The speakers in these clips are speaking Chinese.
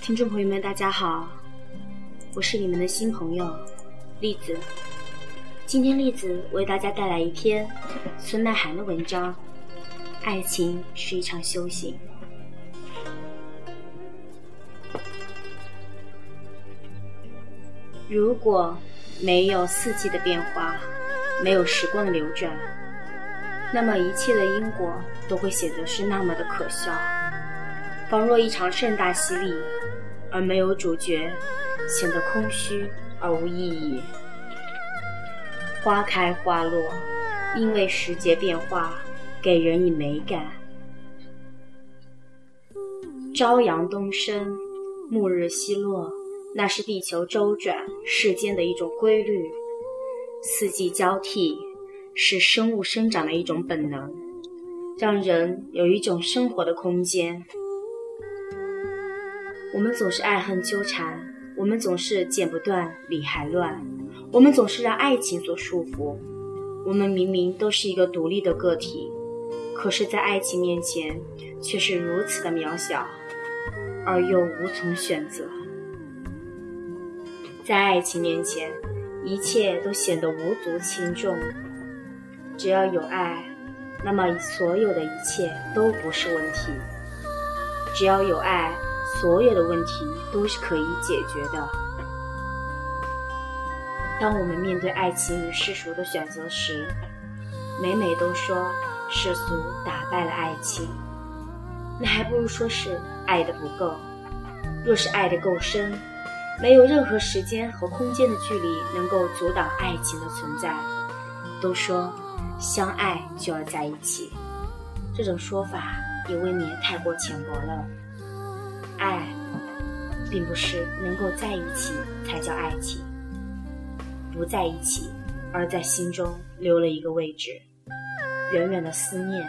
听众朋友们，大家好，我是你们的新朋友栗子。今天栗子为大家带来一篇孙奈涵的文章，《爱情是一场修行》。如果没有四季的变化，没有时光的流转，那么一切的因果都会显得是那么的可笑，仿若一场盛大洗礼，而没有主角，显得空虚而无意义。花开花落，因为时节变化，给人以美感。朝阳东升，暮日西落，那是地球周转世间的一种规律。四季交替，是生物生长的一种本能，让人有一种生活的空间。我们总是爱恨纠缠，我们总是剪不断，理还乱。我们总是让爱情所束缚，我们明明都是一个独立的个体，可是，在爱情面前却是如此的渺小，而又无从选择。在爱情面前，一切都显得无足轻重。只要有爱，那么所有的一切都不是问题。只要有爱，所有的问题都是可以解决的。当我们面对爱情与世俗的选择时，每每都说世俗打败了爱情，那还不如说是爱的不够。若是爱的够深，没有任何时间和空间的距离能够阻挡爱情的存在。都说相爱就要在一起，这种说法也未免太过浅薄了。爱，并不是能够在一起才叫爱情。不在一起，而在心中留了一个位置，远远的思念，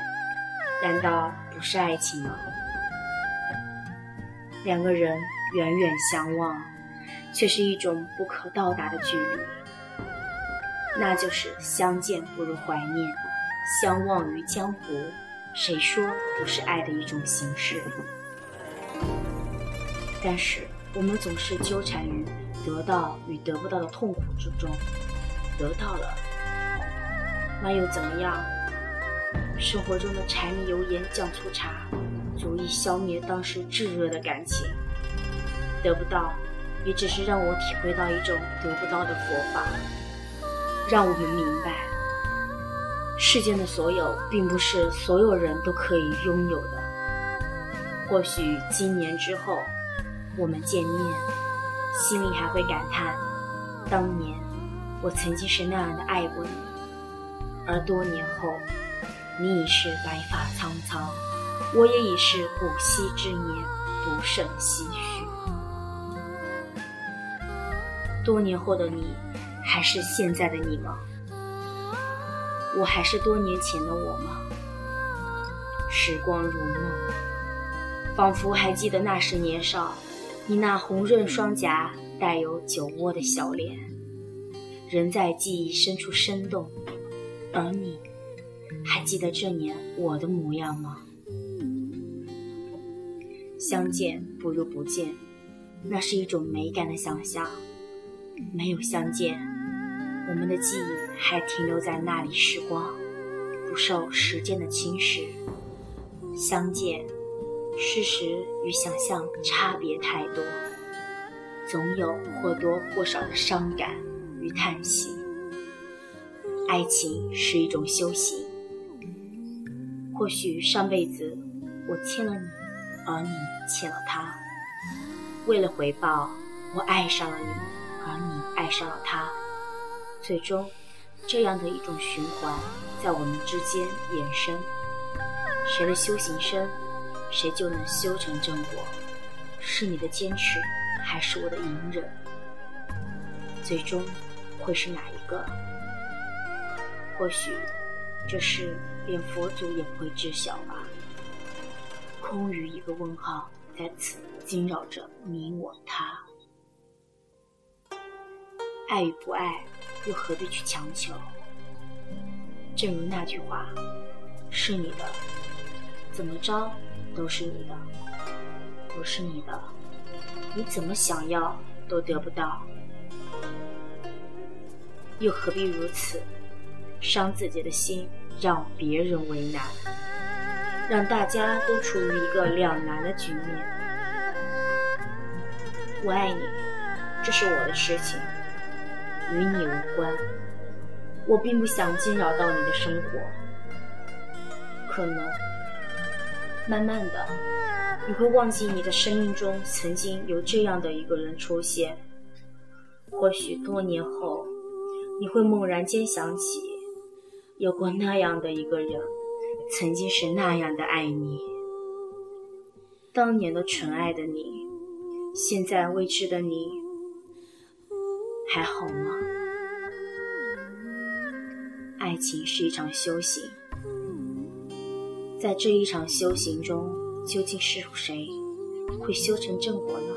难道不是爱情吗？两个人远远相望，却是一种不可到达的距离，那就是相见不如怀念，相忘于江湖。谁说不是爱的一种形式？但是我们总是纠缠于。得到与得不到的痛苦之中，得到了，那又怎么样？生活中的柴米油盐酱醋茶，足以消灭当时炙热的感情。得不到，也只是让我体会到一种得不到的佛法，让我们明白，世间的所有，并不是所有人都可以拥有的。或许今年之后，我们见面。心里还会感叹，当年我曾经是那样的爱过你，而多年后，你已是白发苍苍，我也已是古稀之年，不胜唏嘘。多年后的你，还是现在的你吗？我还是多年前的我吗？时光如梦，仿佛还记得那时年少。你那红润双颊，带有酒窝的小脸，仍在记忆深处生动。而你，还记得这年我的模样吗？相见不如不见，那是一种美感的想象。没有相见，我们的记忆还停留在那里时光，不受时间的侵蚀。相见。事实与想象差别太多，总有或多或少的伤感与叹息。爱情是一种修行，或许上辈子我欠了你，而你欠了他。为了回报，我爱上了你，而你爱上了他。最终，这样的一种循环在我们之间衍生。谁的修行深？谁就能修成正果？是你的坚持，还是我的隐忍？最终会是哪一个？或许这事连佛祖也不会知晓吧。空余一个问号，在此惊扰着你我他。爱与不爱，又何必去强求？正如那句话：“是你的，怎么着？”都是你的，不是你的，你怎么想要都得不到，又何必如此，伤自己的心，让别人为难，让大家都处于一个两难的局面？我爱你，这是我的事情，与你无关。我并不想惊扰到你的生活，可能慢慢的，你会忘记你的生命中曾经有这样的一个人出现。或许多年后，你会猛然间想起，有过那样的一个人，曾经是那样的爱你。当年的纯爱的你，现在未知的你，还好吗？爱情是一场修行，在这一场修行中，究竟是谁会修成正果呢？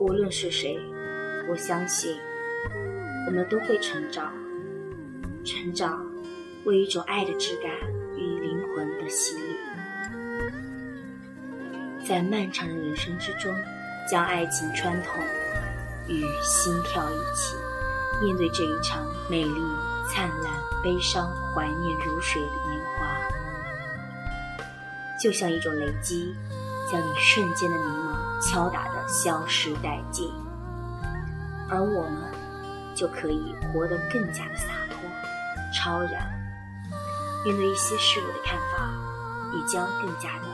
无论是谁，我相信我们都会成长。成长为一种爱的质感与灵魂的洗礼，在漫长的人生之中，将爱情穿透，与心跳一起，面对这一场美丽。灿烂、悲伤、怀念如水的年，就像一种雷击，将你瞬间的迷茫敲打的消失殆尽，而我们就可以活得更加的洒脱、超然，面对一些事物的看法也将更加的